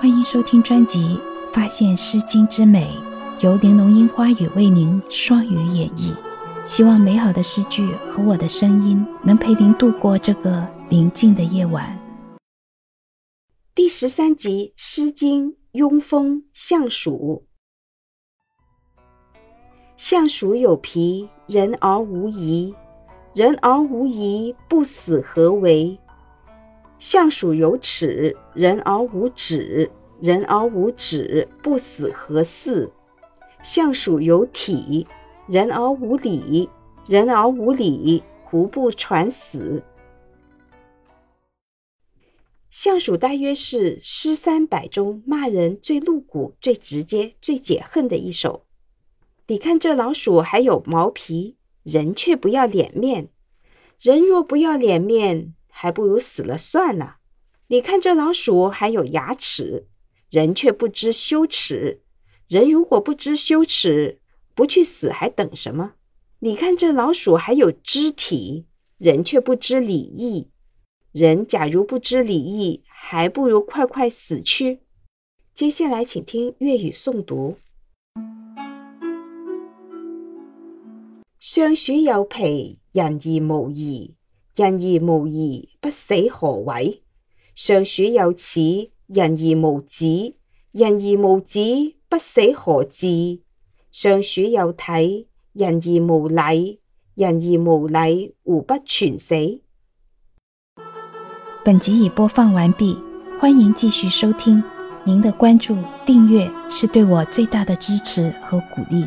欢迎收听专辑《发现诗经之美》，由玲珑樱花雨为您双语演绎。希望美好的诗句和我的声音能陪您度过这个宁静的夜晚。第十三集《诗经·雍风·相鼠》：相鼠有皮，人而无仪；人而无仪，不死何为？象鼠有齿，人而无齿；人而无齿，不死何似？象鼠有体，人而无理；人而无理，胡不传死？象鼠大约是《诗三百》中骂人最露骨、最直接、最解恨的一首。你看这老鼠还有毛皮，人却不要脸面；人若不要脸面。还不如死了算了。你看这老鼠还有牙齿，人却不知羞耻。人如果不知羞耻，不去死还等什么？你看这老鼠还有肢体，人却不知礼义。人假如不知礼义，还不如快快死去。接下来请听粤语诵读。相鼠有皮，人而无仪。人而无仪，不死何为？尚鼠有此，人而无子，人而无子，不死何至？尚鼠有体，人而无礼，人而无礼，胡不全死？本集已播放完毕，欢迎继续收听。您的关注、订阅是对我最大的支持和鼓励。